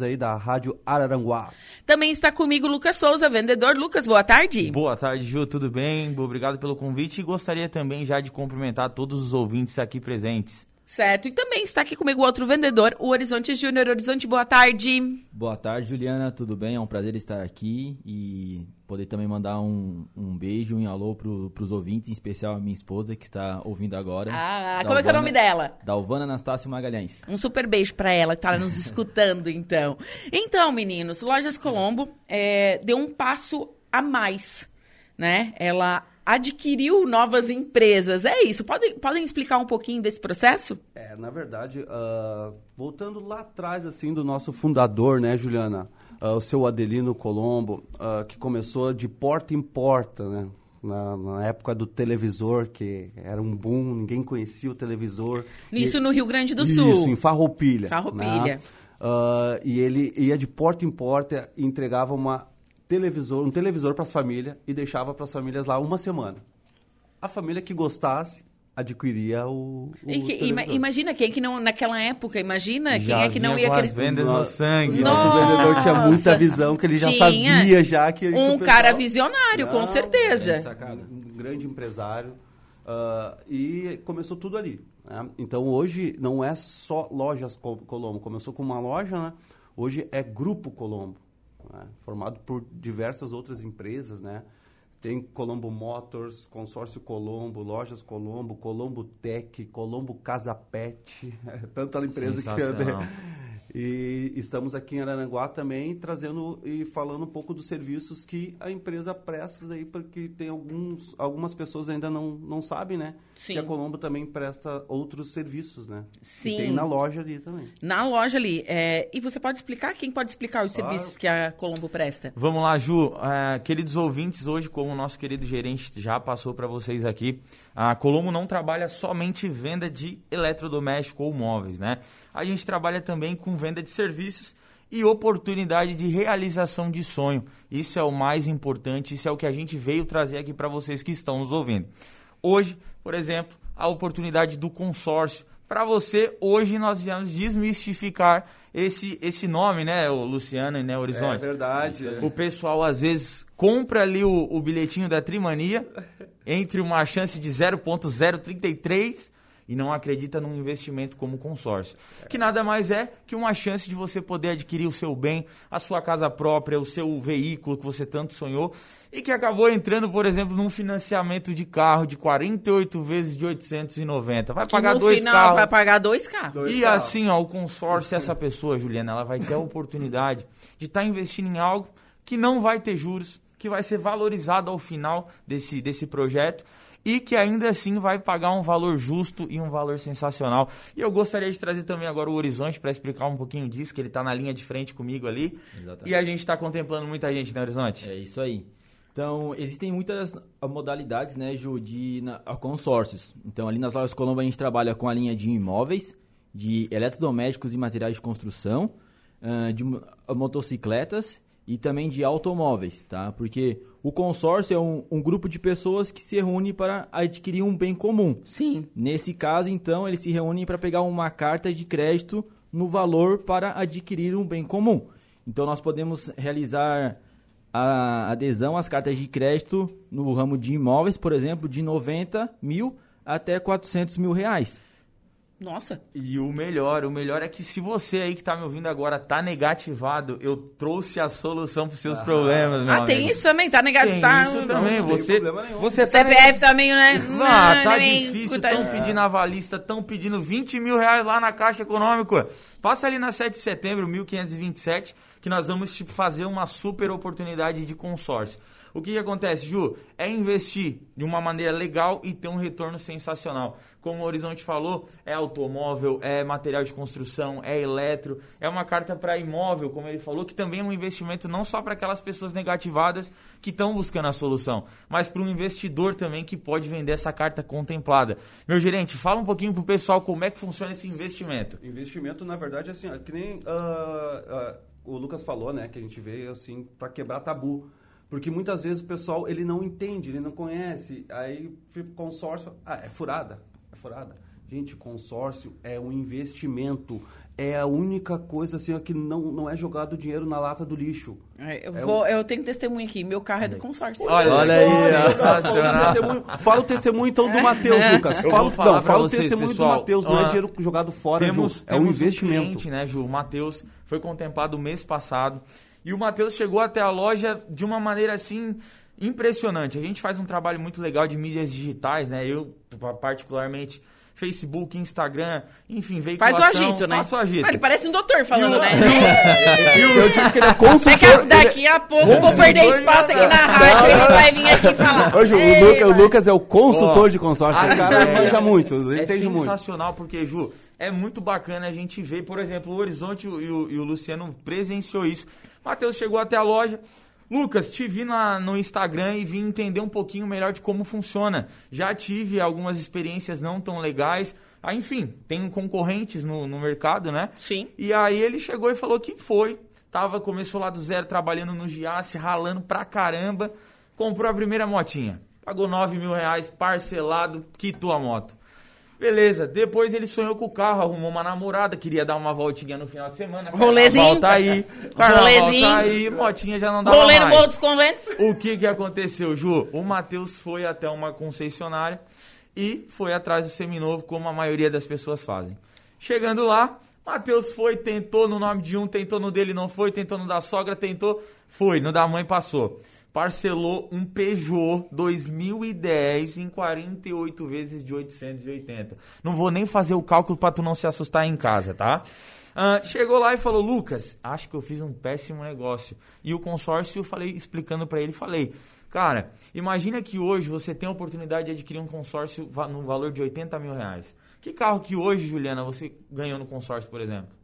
ouvintes aí da Rádio Araranguá. Também está comigo Lucas Souza, vendedor. Lucas, boa tarde. Boa tarde, Ju, tudo bem? Obrigado pelo convite e gostaria também já de cumprimentar todos os ouvintes aqui presentes. Certo, e também está aqui comigo outro vendedor, o Horizonte Júnior. Horizonte, boa tarde. Boa tarde, Juliana, tudo bem? É um prazer estar aqui e poder também mandar um, um beijo, um alô para os ouvintes, em especial a minha esposa que está ouvindo agora. Ah, como é que é o nome dela? Dalvana Anastácio Magalhães. Um super beijo para ela que está nos escutando, então. Então, meninos, Lojas Colombo é, deu um passo a mais, né? Ela adquiriu novas empresas. É isso. Podem, podem explicar um pouquinho desse processo? É, na verdade, uh, voltando lá atrás, assim, do nosso fundador, né, Juliana? Uh, o seu Adelino Colombo, uh, que começou de porta em porta, né? Na, na, época do televisor, que era um boom, ninguém conhecia o televisor. Isso e, no Rio Grande do Sul. Isso, em Farroupilha. Farroupilha. Né? Uh, e ele ia de porta em porta e entregava uma televisor, um televisor para as famílias e deixava para as famílias lá uma semana. A família que gostasse adquiria o, o que, ima, imagina quem que não naquela época imagina já quem é que não ia com querer as vendas no sangue nosso Nossa. vendedor tinha muita visão que ele já Tinha sabia já que que um o pessoal- cara visionário com Não, certeza bem sacado. um grande empresário ah, e começou tudo ali né? então hoje não é só lojas Co- Colombo começou com uma loja né? hoje é grupo Colombo né? formado por diversas outras empresas né tem Colombo Motors, Consórcio Colombo, Lojas Colombo, Colombo Tech, Colombo Casa Pet, tanta empresa que Sensacional. E estamos aqui em Araranguá também trazendo e falando um pouco dos serviços que a empresa presta aí, porque tem alguns, algumas pessoas ainda não, não sabem, né? Sim. Que a Colombo também presta outros serviços, né? Sim. E tem na loja ali também. na loja ali é, e você pode explicar quem pode explicar os Claro. serviços que a Colombo presta Vamos lá, Ju. É, queridos ouvintes, hoje, como o nosso querido gerente já passou para vocês aqui, a Colombo não trabalha somente venda de eletrodoméstico ou móveis, né? A gente trabalha também com venda de serviços e oportunidade de realização de sonho. Isso é o mais importante, isso é o que a gente veio trazer aqui para vocês que estão nos ouvindo. Hoje, por exemplo, a oportunidade do consórcio. Para você, hoje nós viemos desmistificar esse, esse nome, né, o Luciano e né, Horizonte? É verdade. O pessoal às vezes compra ali o, o bilhetinho da Trimania entre uma chance de 0.033 e não acredita num investimento como consórcio. Que nada mais é que uma chance de você poder adquirir o seu bem, a sua casa própria, o seu veículo que você tanto sonhou e que acabou entrando, por exemplo, num financiamento de carro de 48 vezes de 890. Vai que pagar no dois final carros. vai pagar dois carros Dois E carros. assim, ó, o consórcio, essa pessoa, Juliana, ela vai ter a oportunidade de estar investindo em algo que não vai ter juros, que vai ser valorizado ao final desse, desse projeto e que ainda assim vai pagar um valor justo e um valor sensacional. E eu gostaria de trazer também agora o Horizonte para explicar um pouquinho disso, que ele está na linha de frente comigo ali. Exatamente. E a gente está contemplando muita gente, né, Horizonte? É isso aí. Então, existem muitas ah, modalidades, né, Ju, de na- ah, consórcios. Então, ali nas lojas Colombo a gente trabalha com a linha de imóveis, de eletrodomésticos e materiais de construção, ah, de mo- motocicletas e também de automóveis, tá? Porque o consórcio é um, um grupo de pessoas que se reúne para adquirir um bem comum. sim Nesse caso, então, eles se reúnem para pegar uma carta de crédito no valor para adquirir um bem comum. Então, nós podemos realizar a adesão às cartas de crédito no ramo de imóveis, por exemplo, de 90 mil até 400 mil reais. Nossa E o melhor, o melhor é que se você aí que tá me ouvindo agora tá negativado, eu trouxe a solução para seus problemas, meu ah tem amigo. isso também tá negado Tem tá isso também. não tem você, problema nenhum. você tá CPF meio né Ah, tá difícil, estão pedindo avalista, estão pedindo 20 mil reais lá na Caixa Econômica. Passa ali na 7 de setembro, 1527, que nós vamos tipo, fazer uma super oportunidade de consórcio. O que, que acontece, Ju? É investir de uma maneira legal e ter um retorno sensacional. Como o Horizonte falou, é automóvel, é material de construção, é eletro, é uma carta para imóvel, como ele falou, que também é um investimento não só para aquelas pessoas negativadas que estão buscando a solução, mas para um investidor também que pode vender essa carta contemplada. Meu gerente, fala um pouquinho pro pessoal como é que funciona esse investimento. Investimento, na verdade, assim, que nem ah, ah, o Lucas falou, né? Que a gente veio assim para quebrar tabu. Porque muitas vezes o pessoal ele não entende, ele não conhece. Aí consórcio, ah, é furada, é furada. Gente, consórcio é um investimento, é a única coisa assim ó, que não, não é jogado dinheiro na lata do lixo. É, Eu, É vou, eu tenho testemunho aqui. Meu carro é do consórcio. Olha, Olha aí, Fala o sensacional. testemunho- Fala o testemunho então do Matheus, Lucas. Eu Fala, não, fala o testemunho pessoal. do Matheus, não é dinheiro jogado fora, temos, Ju, é um investimento. cliente, né, Ju? O Matheus foi contemplado mês passado. E o Matheus chegou até a loja de uma maneira assim impressionante. A gente faz um trabalho muito legal de mídias digitais, né? Eu, particularmente, Facebook, Instagram, enfim, Faz veiculação. o agito, né? Faço o agito. Ah, ele parece um doutor falando, E o- né? Eu tive que ele é Daqui consultor. a, daqui a pouco eu vou perder espaço aqui na rádio e ele vai vir aqui falar. Hoje, o, o. Lucas é o consultor de consórcio. a O cara ideia manja muito, ele é entende muito. sensacional porque, Ju, é muito bacana a gente ver, por exemplo, o Horizonte e o, e o Luciano presenciou isso. Matheus chegou até a loja. Lucas, te vi na- no Instagram e vim entender um pouquinho melhor de como funciona. Já tive algumas experiências não tão legais. Ah, enfim, tem concorrentes no, no mercado, né? Sim. E aí ele chegou e falou que foi. Tava, começou lá do zero, trabalhando no Giasse, ralando pra caramba. Comprou a primeira motinha. Pagou 9 mil reais, parcelado, quitou a moto. Beleza, depois ele sonhou com o carro, arrumou uma namorada, queria dar uma voltinha no final de semana. Rolezinho. Carnaval tá aí, carnaval Rolezinho. tá aí, motinha já não dá Rolê no mais. Morro dos Conventos. O que que aconteceu, Ju? O Matheus foi até uma concessionária e foi atrás do seminovo, como a maioria das pessoas fazem. Chegando lá, Matheus foi, tentou no nome de um, tentou no dele, não foi, tentou no da sogra, tentou, foi, no da mãe passou. Parcelou um Peugeot 2010 em 48 vezes de 880. Não vou nem fazer o cálculo para tu não se assustar em casa, tá? Ah, chegou lá e falou, Lucas, acho que eu fiz um péssimo negócio. E o consórcio, falei, explicando para ele, falei, cara, imagina que hoje você tem a oportunidade de adquirir um consórcio no valor de 80 mil reais. Que carro que hoje, Juliana, você ganhou no consórcio, por exemplo?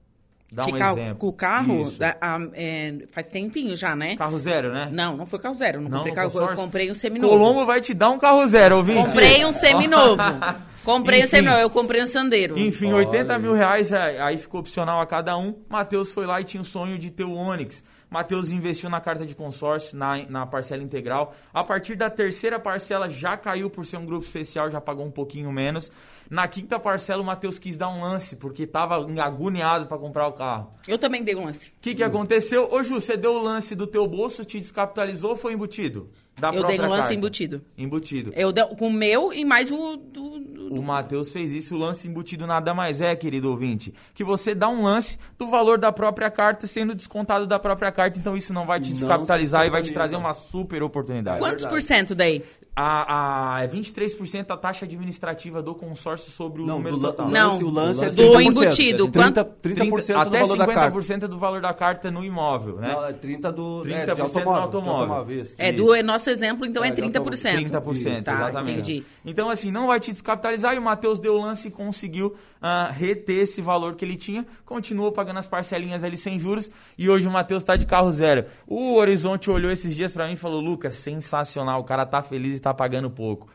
Dá Que um carro- exemplo. Com o carro, da- ah, é, faz tempinho já, né? Carro zero, né? Não, não foi carro zero. Não, Não, comprei carro, eu comprei um seminovo. Colombo vai te dar um carro zero, ouvinte. Comprei um seminovo. comprei um Enfim. seminovo, eu comprei um sandeiro. Enfim, 80 mil reais, aí ficou opcional a cada um. Matheus foi lá e tinha o sonho de ter o Onix. Matheus investiu na carta de consórcio, na, na parcela integral. A partir da terceira parcela já caiu por ser um grupo especial, já pagou um pouquinho menos. Na quinta parcela, o Matheus quis dar um lance, porque estava agoniado para comprar o carro. Eu também dei um lance. O que, que aconteceu? Ô, Ju, você deu o lance do teu bolso, te descapitalizou ou foi embutido? Da eu dei um lance carta? embutido. Embutido. Eu dei, com o meu e mais o do. do- O Matheus fez isso, o lance embutido nada mais é, querido ouvinte, que você dá um lance do valor da própria carta sendo descontado da própria carta, então isso não vai te descapitalizar e vai te trazer uma super oportunidade. Quantos verdade. por cento daí? A, a, é 23% a taxa administrativa do consórcio sobre o Não, número do total. o Não, lance, o lance é do 30%. embutido, 30, 30%, 30, do valor da carta. 50% do valor da carta no imóvel, né? Não, é 30 do, 30% é, de do automóvel. automóvel. De automóvel isso. É, Isso. do nosso exemplo, então é, É, de 30%. 30%, Tá, exatamente. entendi. Então, assim, não vai te descapitalizar e o Matheus deu o lance e conseguiu ah, reter esse valor que ele tinha, continuou pagando as parcelinhas ali sem juros e hoje o Matheus tá de carro zero. O Horizonte olhou esses dias pra mim e falou: Lucas, sensacional, o cara tá feliz e tá pagando pouco.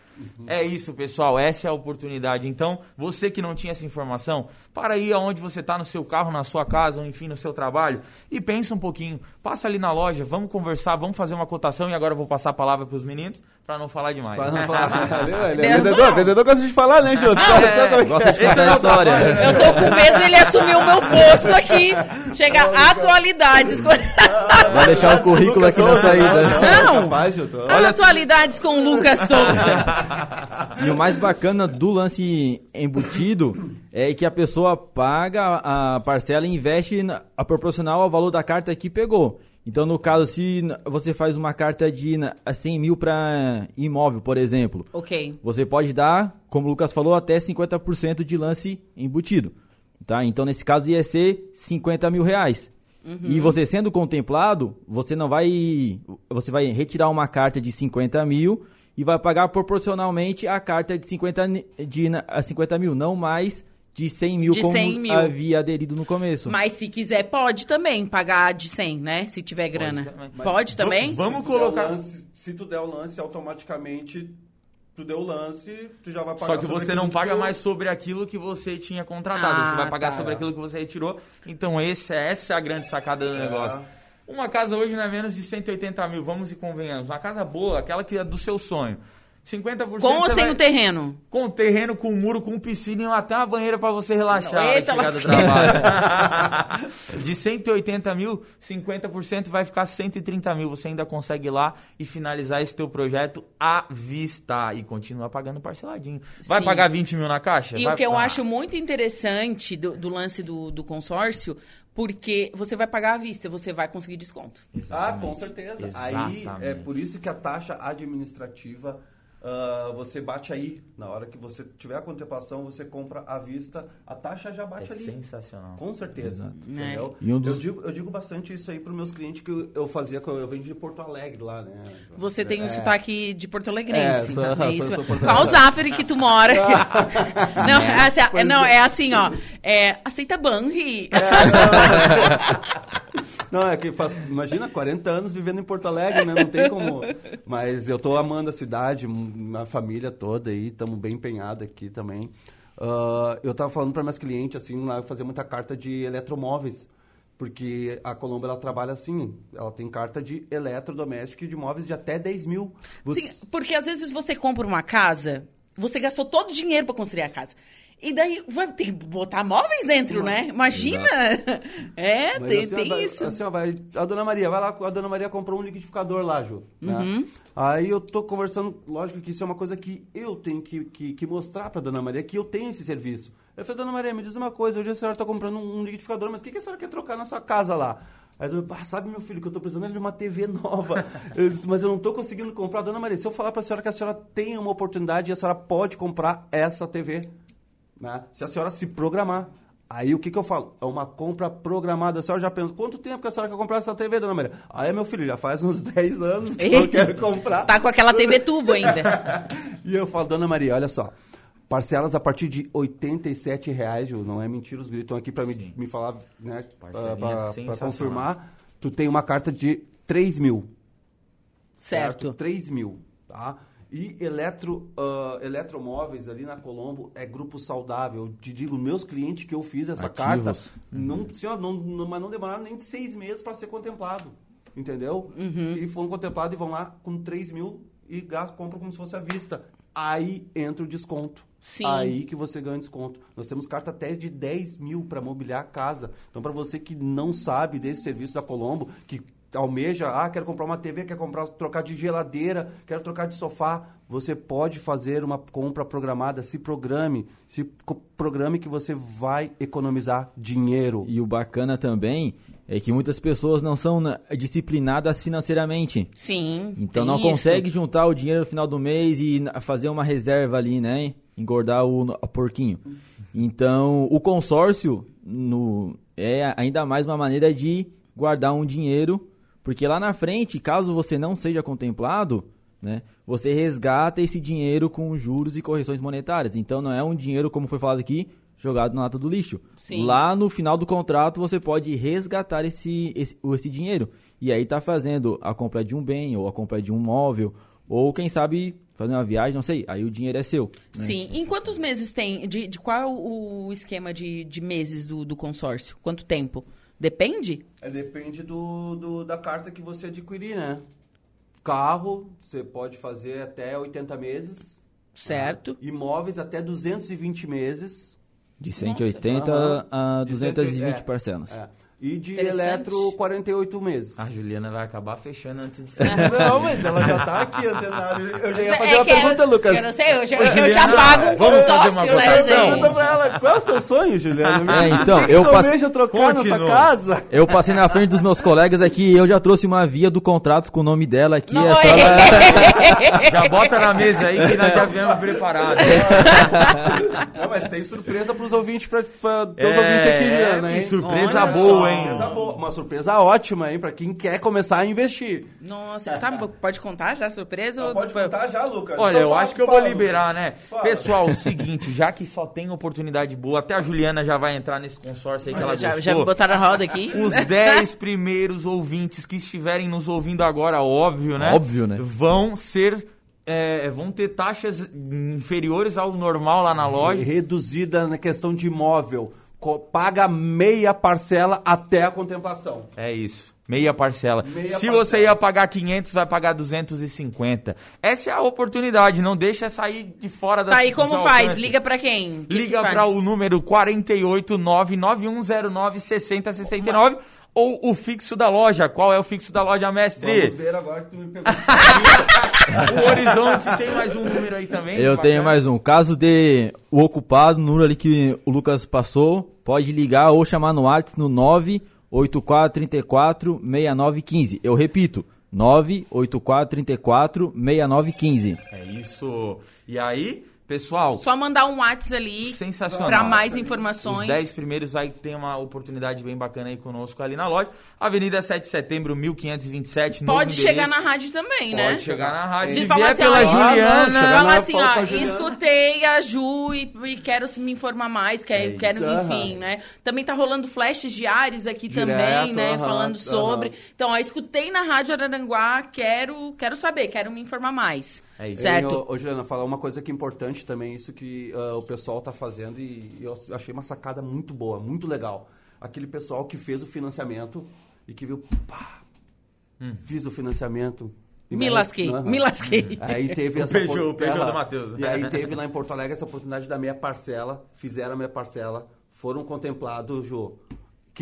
É isso, pessoal, essa é a oportunidade. Então, você que não tinha essa informação, para aí aonde você tá no seu carro, na sua casa, ou enfim, no seu trabalho, e pensa um pouquinho. Passa ali na loja, vamos conversar, vamos fazer uma cotação e agora eu vou passar a palavra pros meninos para não falar demais. Pra não falar. Ele é vendedor, vendedor gosta de falar, né, Jô? É, Gosta de esse contar é a história. Eu tô com medo dele assumir o meu posto aqui. Chegar atualidades. com- Vai deixar o currículo aqui na saída. Não. Tô- atualidades com o Lucas Souza. E o mais bacana do lance embutido é que a pessoa paga a parcela e investe a proporcional ao valor da carta que pegou. Então, no caso, se você faz uma carta de na- 100 mil para imóvel, por exemplo, ok. você pode dar, como o Lucas falou, até 50% de lance embutido. Tá? Então, nesse caso, ia ser 50 mil reais. E você sendo contemplado, você não vai. Você vai retirar uma carta de 50 mil e vai pagar proporcionalmente a carta de 50, ni- de, na- a 50 mil, não mais de 100 mil De como 100 mil. havia aderido no começo. Mas se quiser, pode também pagar de 100, né? Se tiver grana. também. Pode também? Vamos colocar. lance- se tu der o lance, automaticamente tu deu o lance, tu já vai pagar Só que você não paga mais sobre aquilo que você tinha contratado. Ah, você vai pagar tá. sobre aquilo que você retirou. Então esse, essa é a grande sacada do negócio. Uma casa hoje não é menos de 180 mil, vamos e convenhamos. Uma casa boa, aquela que é do seu sonho. 50% Com ou sem vai- o terreno? Com terreno, com muro, com piscina e até uma banheira pra você relaxar hora de Eita, chegar do trabalho. De 180 mil, 50% vai ficar 130 mil. Você ainda consegue ir lá e finalizar esse teu projeto à vista e continuar pagando parceladinho. Vai Sim. pagar 20 mil na caixa? E Vai- o que eu Ah, acho muito interessante do, do lance do, do consórcio, porque você vai pagar à vista, você vai conseguir desconto. Ah, com certeza. Aí Exatamente. é por isso que a taxa administrativa ah, você bate aí. Na hora que você tiver a contemplação, você compra à vista, a taxa já É bate ali. sensacional. Com certeza. Entendeu? E um dos- eu, digo, eu digo bastante isso aí para os meus clientes que eu, eu fazia, que eu, vendi de Porto Alegre lá, né? Você tem um É. sotaque de Porto É, Alegrense. sou- é sou- isso? sou Qual Alegre. Zafre que tu mora? não, é assim, não, é. é assim, ó. É, aceita Banri. Não, é que faz, imagina, 40 anos vivendo em Porto Alegre, né? Não tem como. Mas eu tô amando a cidade, minha família toda aí, estamos bem empenhados aqui também. Ah, eu tava falando para minhas clientes, assim, lá eu fazia muita carta de eletromóveis. Porque a Colombo, ela trabalha assim, ela tem carta de eletrodoméstico e de móveis de até 10 mil. Você- Sim, porque às vezes você compra uma casa, você gastou todo o dinheiro pra construir a casa. E daí vai ter que botar móveis dentro, né? Imagina! É, Mas tem, tem vai- isso. assim, ó, vai, a dona Maria, vai lá, a dona Maria comprou um liquidificador lá, Ju. né? Uhum. Aí eu tô conversando, lógico que isso é uma coisa que eu tenho que, que, que mostrar pra dona Maria que eu tenho esse serviço. Eu falei, dona Maria, me diz uma coisa, hoje a senhora tá comprando um, um liquidificador, mas o que, que a senhora quer trocar na sua casa lá? Aí dona, ah, sabe, meu filho, que eu tô precisando é de uma TV nova. Eu disse, mas eu não tô conseguindo comprar. Dona Maria, se eu falar pra senhora que a senhora tem uma oportunidade e a senhora pode comprar essa TV, né? Se a senhora se programar. Aí o que, que eu falo? É uma compra programada. A senhora já pensa, quanto tempo que a senhora quer comprar essa TV, dona Maria? Aí, meu filho, já faz uns 10 anos que eu quero comprar. Tá com aquela TV tubo ainda. E eu falo, dona Maria, olha só. Parcelas a partir de 87 reais, Ju. Não é mentira, os gritos estão aqui para me, me falar, né? Para confirmar. Tu tem uma carta de 3 mil. Certo. 3 mil, tá? E eletro, ah, eletromóveis ali na Colombo é grupo saudável. Eu te digo, meus clientes que eu fiz essa Ativos. carta, não, senhor, não, não, mas não demoraram nem de seis meses para ser contemplado. Entendeu? E foram contemplados e vão lá com 3 mil e gastam, compram como se fosse à vista. Aí entra o desconto. Sim. Aí que você ganha desconto. Nós temos carta até de 10 mil para mobiliar a casa. Então, para você que não sabe desse serviço da Colombo, que almeja, ah, quero comprar uma TV, quer comprar, trocar de geladeira, quero trocar de sofá, você pode fazer uma compra programada, se programe, se programe que você vai economizar dinheiro. E o bacana também é que muitas pessoas não são né, disciplinadas financeiramente. Sim. Então não isso. consegue juntar o dinheiro no final do mês e fazer uma reserva ali, né? Engordar o, o porquinho. Então, o consórcio no, é ainda mais uma maneira de guardar um dinheiro, porque lá na frente, caso você não seja contemplado, né? Você resgata esse dinheiro com juros e correções monetárias. Então não é um dinheiro, como foi falado aqui, jogado na lata do lixo. Sim. Lá no final do contrato você pode resgatar esse, esse, esse dinheiro. E aí tá fazendo a compra de um bem, ou a compra de um móvel, ou quem sabe fazer uma viagem, não sei. Aí o dinheiro é seu. né? Sim. Em quantos meses tem? De, de qual é o, o esquema de, de meses do, do consórcio? Quanto tempo? Depende? É, depende do, do- da carta que você adquirir, né? Carro, você pode fazer até 80 meses. Certo. Imóveis até 220 meses. De 180 Aham. a De 220 180, é, parcelas. é. E de eletro, 48 meses. A Juliana vai acabar fechando antes de Não, mas ela já tá aqui antenada. Eu já ia fazer É uma pergunta, eu, Lucas. Eu não sei, eu já, eu Juliana, já pago um vamos fazer uma né, cotação? Pergunta pra ela, qual é o seu sonho, Juliana? É, então, eu tu passe- almeja trocar Continua. nessa casa? Eu passei na frente dos meus colegas aqui e eu já trouxe uma via do contrato com o nome dela aqui. Não, é. ela- Já bota na mesa aí que nós já viemos preparados. Não, mas tem surpresa pros ouvintes, pra, pra É, ouvintes aqui, Juliana, hein? surpresa Olha boa, só. Hein? Surpresa boa, uma surpresa ótima, hein? Pra quem quer começar a investir. Nossa, tá, bom, pode contar já a surpresa? ou- Pode contar já, Lucas. Olha, Então eu fala, acho que eu fala, vou liberar, né? Fala. Pessoal, o seguinte, já que só tem oportunidade boa, até a Juliana já vai entrar nesse consórcio aí que ela já, gostou. já me botaram na roda aqui? Os 10 primeiros ouvintes que estiverem nos ouvindo agora, óbvio, né? Óbvio, né? Vão ser. é, vão ter taxas inferiores ao normal lá na loja. Reduzida na questão de imóvel. Paga meia parcela até a contemplação. É isso. Meia parcela. Meia Se parcela. você ia pagar 500, vai pagar 250. Essa é a oportunidade, não deixa sair de fora da Tá aí como faz? alcance. Liga pra quem? Que Liga para o número 48991096069 ou o fixo da loja. Qual é o fixo da loja, mestre? Vamos ver agora que tu me pegou. O Horizonte tem mais um número aí também? Eu Bacana. tenho mais um. Caso de o ocupado, no número ali que o Lucas passou, pode ligar ou chamar no WhatsApp no 984346915. Eu repito, 984346915. É isso. E aí, pessoal, Só mandar um WhatsApp ali Sensacional. pra mais os informações. 10 primeiros aí tem uma oportunidade bem bacana aí conosco ali na loja. Avenida 7 de Setembro, 1527, novo Pode chegar na endereço. rádio também, né? Pode chegar na rádio. Se Se vier assim, pela ó, Juliana... Fala na assim, ó, Juliana. escutei a Ju e, e quero me informar mais, quero, quero isso, enfim, aham. né? Também tá rolando flashes diários aqui Direto, também, né? aham, falando aham. sobre. Então, ó, escutei na Rádio Araranguá, quero, quero saber, quero me informar mais. É isso. Certo? Ô, ô, Juliana, falar uma coisa que é importante também, isso que ah, o pessoal tá fazendo e eu achei uma sacada muito boa, muito legal. Aquele pessoal que fez o financiamento e que viu, pá, fiz o financiamento. e Me aí- lasquei, Aham. me lasquei. Aí teve O essa Peugeot, Peugeot do Matheus. E aí teve lá em Porto Alegre essa oportunidade da meia parcela, fizeram a meia parcela, foram contemplados, Jô,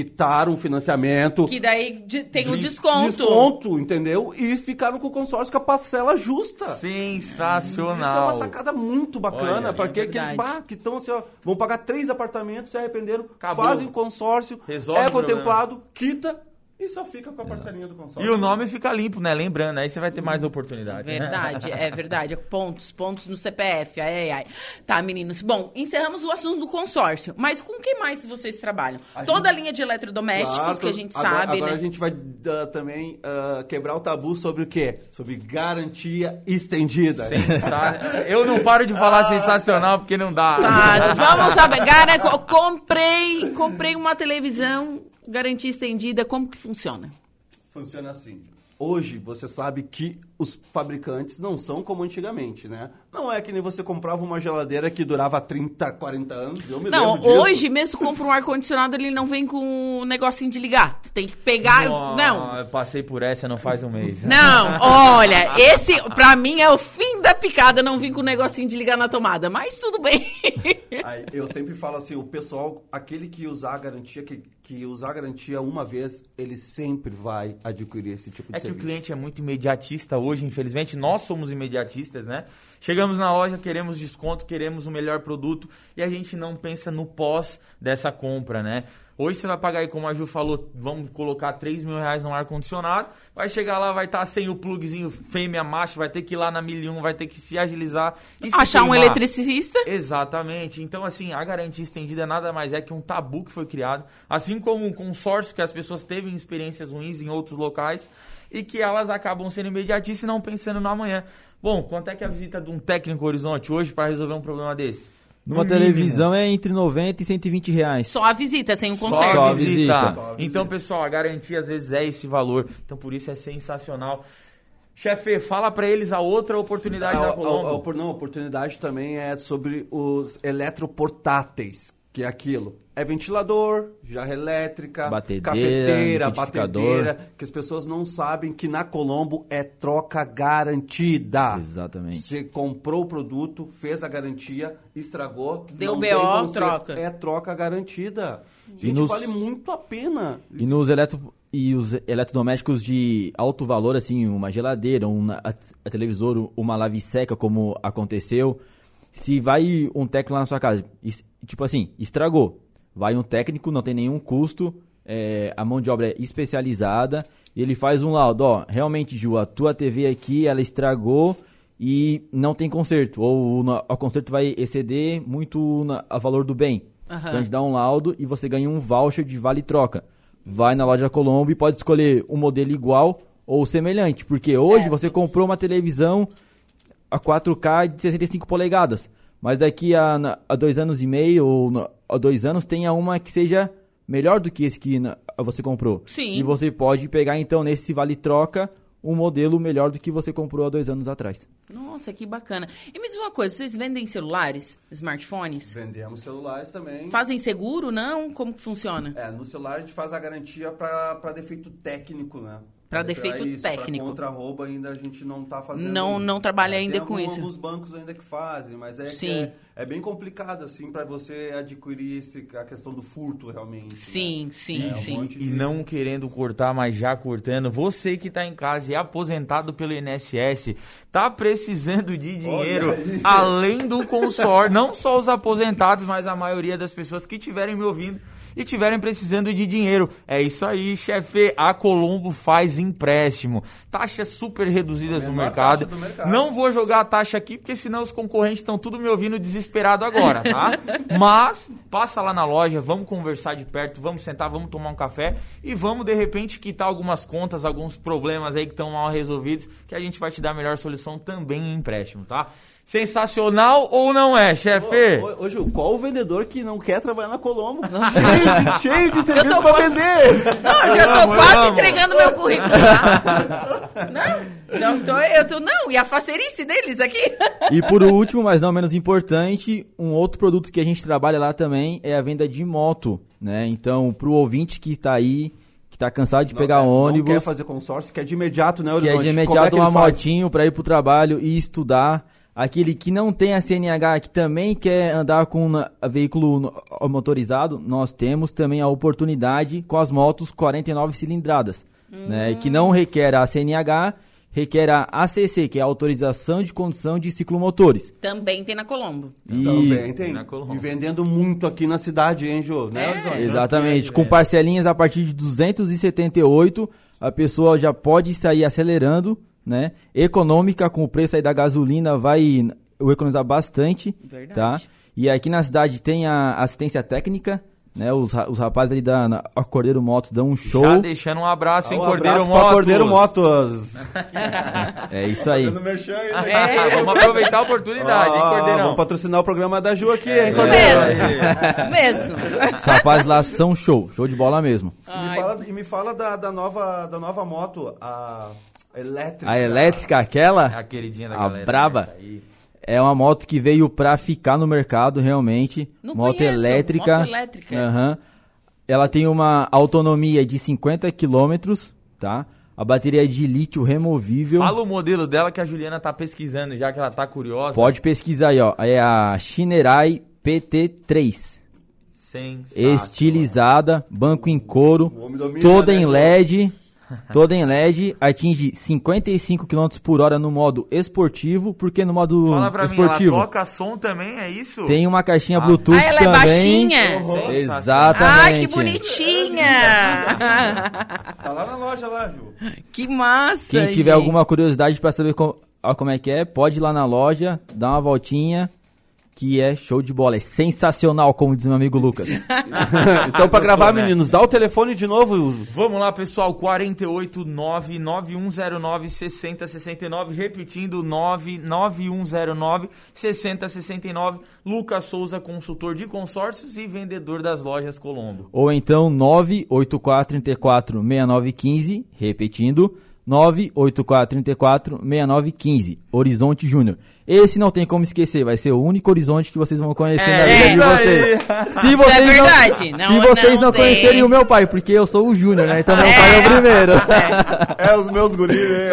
quitaram o financiamento. Que daí de- tem o de- desconto. Desconto, entendeu? E ficaram com o consórcio com a parcela justa. Sensacional. Isso é uma sacada muito bacana para é que aqueles verdade. bah, que estão assim, ó, vão pagar três apartamentos, se arrependeram, Acabou. fazem consórcio, Resolve é o problema. contemplado, quita e só fica com a parcelinha do consórcio. E o nome fica limpo, né? Lembrando, aí você vai ter mais oportunidade. né? Verdade, é verdade. Pontos, pontos no CPF. Ai, ai, ai. Tá, meninos. Bom, encerramos o assunto do consórcio. Mas com que mais vocês trabalham? A Toda a linha de eletrodomésticos Claro, que a gente agora, sabe, agora né? a gente vai ah, também ah, quebrar o tabu sobre o quê? Sobre garantia estendida. Sensa- Eu não paro de falar sensacional porque não dá. Tá, vamos saber. Cara, co- comprei, comprei uma televisão, garantia estendida. Como que funciona? Funciona assim. Hoje você sabe que os fabricantes não são como antigamente, né? Não é que nem você comprava uma geladeira que durava 30, 40 anos. Eu me Não, lembro disso. hoje mesmo compra um ar-condicionado, ele não vem com o negocinho de ligar. Tu tem que pegar. Não. Eu passei por essa não faz um mês. Não, olha, esse pra mim é o fim da picada não vir com o negocinho de ligar na tomada, mas tudo bem. Aí, eu sempre falo assim, o pessoal, aquele que usar a garantia, que, que usar a garantia uma vez, ele sempre vai adquirir esse tipo de É que o serviço. cliente é muito imediatista hoje, infelizmente. Nós somos imediatistas, né? Chegamos na loja, queremos desconto, queremos o melhor produto e a gente não pensa no pós dessa compra, né? Hoje você vai pagar aí, como a Ju falou, vamos colocar 3 mil reais no ar-condicionado. Vai chegar lá, vai estar sem o plugzinho fêmea macho, vai ter que ir lá na 1001, vai ter que se agilizar e se Achar um eletricista. Exatamente. Então, assim, a garantia estendida nada mais é que um tabu que foi criado, assim como um consórcio que as pessoas teve experiências ruins em outros locais e que elas acabam sendo imediatistas e não pensando no amanhã. Bom, quanto é que é a visita de um técnico Horizonte hoje para resolver um problema desse? Numa No mínimo. televisão é entre 90 e 120 reais. Só a visita, sem o conserto. Só a a visita. Só a Então, visita. pessoal, a garantia às vezes é esse valor. Então, por isso é sensacional. Chefe, fala para eles a outra oportunidade A, da a- Colombo. a- opor- não, a oportunidade também é sobre os eletroportáteis, que é aquilo. É ventilador, jarra elétrica, Batedeira, cafeteira, batedeira, que as pessoas não sabem que na Colombo é troca garantida. Exatamente. Você comprou o produto, fez a garantia, estragou, Deu não BO, troca. É troca garantida. E Gente, nos- vale muito a pena. E nos eletro... e os eletrodomésticos de alto valor, assim, uma geladeira, um a, a televisor, uma lave seca, como aconteceu. Se vai um técnico lá na sua casa, tipo assim, estragou. Vai um técnico, não tem nenhum custo, é, a mão de obra é especializada, e ele faz um laudo, ó, realmente, Ju, a tua TV aqui, ela estragou e não tem conserto, ou o, conserto vai exceder muito na- a valor do bem. Aham. Então a gente dá um laudo e você ganha um voucher de vale troca. Vai na loja Colombo e pode escolher um modelo igual ou semelhante, porque hoje Certo. você comprou uma televisão a 4K de 65 polegadas, mas daqui a, a dois anos e meio ou a dois anos tenha uma que seja melhor do que esse que você comprou. Sim. E você pode pegar então nesse vale troca um modelo melhor do que você comprou há dois anos atrás. Nossa, que bacana. E me diz uma coisa, vocês vendem celulares, smartphones? Vendemos celulares também. Fazem seguro, não? Como que funciona? É, no celular a gente faz a garantia para defeito técnico, né? Pra defeito isso, técnico. Pra contra-roubo ainda a gente não tá fazendo. Não- não trabalha É, ainda tem com algum- isso. alguns bancos ainda que fazem, mas é, que Sim. é, é bem complicado, assim, para você adquirir esse, a questão do furto, realmente. né? Sim, sim, É, um sim. monte E de- não querendo cortar, mas já cortando, você que tá em casa e é aposentado pelo INSS, tá precisando de dinheiro, além do consórcio, não só os aposentados, mas a maioria das pessoas que estiverem me ouvindo e estiverem precisando de dinheiro. É isso aí, chefe. A Colombo faz empréstimo. Taxas super reduzidas no mercado. mercado. Não vou jogar a taxa aqui, porque senão os concorrentes estão tudo me ouvindo desesperado agora, tá? Mas passa lá na loja, vamos conversar de perto, vamos sentar, vamos tomar um café e vamos de repente quitar algumas contas, alguns problemas aí que estão mal resolvidos, que a gente vai te dar a melhor solução também em empréstimo, tá? Sensacional ou não é, chefe? Ô, ô, ô, Gil, qual o vendedor que não quer trabalhar na Colombo? cheio, de, cheio de serviço pra vender! Não, eu já tô quase entregando meu currículo. tá? Não, não tô, eu tô, não, e a facerice deles aqui? E por último, mas não menos importante, um outro produto que a gente trabalha lá também é a venda de moto, né? Então, pro ouvinte que tá aí, que tá cansado de pegar não, ônibus, Não quer fazer consórcio, quer de imediato, né, que é Horizonte? de Como imediato uma motinho para ir pro trabalho e estudar. Aquele que não tem a CNH, que também quer andar com um veículo motorizado, nós temos também a oportunidade com as motos 49 cilindradas, né? Que não requer a CNH, requer a ACC, que é a autorização de condução de ciclomotores. Também tem na Colombo. E- Também tem. Na Colombo. E vendendo muito aqui na cidade, hein, Jô? Né, É. Exatamente. Com É. parcelinhas a partir de 278, a pessoa já pode sair acelerando, né? Econômica, com o preço aí da gasolina, vai economizar bastante, Verdade. tá? E aqui na cidade tem a assistência técnica, né? Os, ra- os rapazes ali da na- a Cordeiro Motos dão um show. Já deixando um abraço, hein, Um Cordeiro abraço Motos. pra Cordeiro Motos. É isso aí. Fazendo merchan aí, né? É. Vamos aproveitar a oportunidade, hein, Ah, Cordeirão? Vamos patrocinar o programa da Ju aqui, hein, Isso Cordeiro? mesmo. Isso mesmo. Os rapazes lá são show, show de bola mesmo. E me fala, e me fala da, da nova, da nova moto, a elétrica. A elétrica, aquela, É a queridinha da a galera. braba, essa aí. É uma moto que veio pra ficar no mercado, realmente. Não moto conheço, elétrica. moto elétrica. Aham. Ela tem uma autonomia de 50 quilômetros, tá? A bateria é de lítio removível. Fala o modelo dela que a Juliana tá pesquisando, já que ela tá curiosa. Pode pesquisar aí, ó. É a Shinerai PT3. Sensacional. Estilizada, banco em couro, domina, toda né, em? LED. Toda em LED, atinge 55 km por hora no modo esportivo, porque no modo Fala pra esportivo mim, ela toca som também, é isso? tem uma caixinha Ah. Bluetooth Ah, ela é também. baixinha? Exatamente. Ai, que bonitinha! Tá lá na loja lá, Ju. que massa! Quem tiver gente. alguma curiosidade pra saber co- ó, como é que é, pode ir lá na loja, dar uma voltinha, que é show de bola. É sensacional, como diz meu amigo Lucas. então, pra gravar, né? meninos, dá o telefone de novo. Vamos lá, pessoal, 489-9109-6069, repetindo, 99109-6069, Lucas Souza, consultor de consórcios e vendedor das lojas Colombo. Ou então 984346915, repetindo, 984346915, Horizonte Júnior. Esse não tem como esquecer, vai ser o único horizonte que vocês vão conhecer na vida É. de vocês. Se vocês é verdade. não, Não- se vocês não não, conhecerem o meu pai, porque eu sou o Júnior, né? Então meu É. pai é o primeiro. É, os meus guris, né?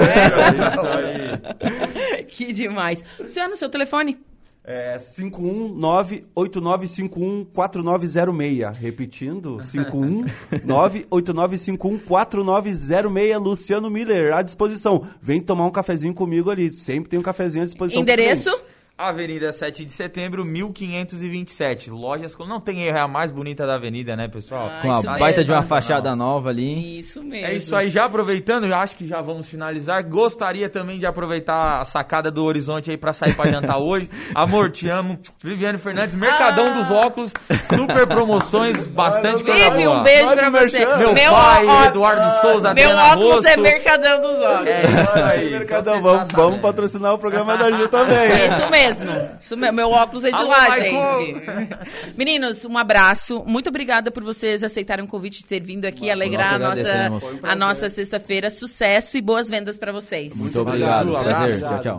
que demais. Luciano, seu telefone? É 519-8951-4906. Repetindo, 519-8951-4906. Luciano Miller, à disposição. Vem tomar um cafezinho comigo ali. Sempre tem um cafezinho à disposição. Endereço? Avenida 7 de Setembro, 1527. Lojas Colombo. Não tem erro, é a mais bonita da avenida, né, pessoal? Ah, Com a baita mesmo. de uma fachada nova ali. Isso mesmo. É isso aí, já aproveitando, já acho que já vamos finalizar. Gostaria também de aproveitar a sacada do Horizonte aí pra sair pra jantar hoje. Amor, te amo. Viviane Fernandes, Mercadão Ah. dos Óculos, super promoções, bastante coisa Vive, boa. um beijo o você. merchan. Meu pai, ó- Eduardo Souza, Meu Adriana óculos é Rosso. Mercadão dos Óculos. É isso aí. Mercadão, Então vamos, vamos patrocinar o programa da Ju também. Isso mesmo. Mesmo. Isso, meu, meu óculos é de Alô, lá, Michael. gente. Meninos, um abraço. Muito obrigada por vocês aceitarem o convite de ter vindo aqui alegrar a nossa, um a nossa sexta-feira. Sucesso e boas vendas para vocês. Muito obrigado. Prazer. Tchau, tchau.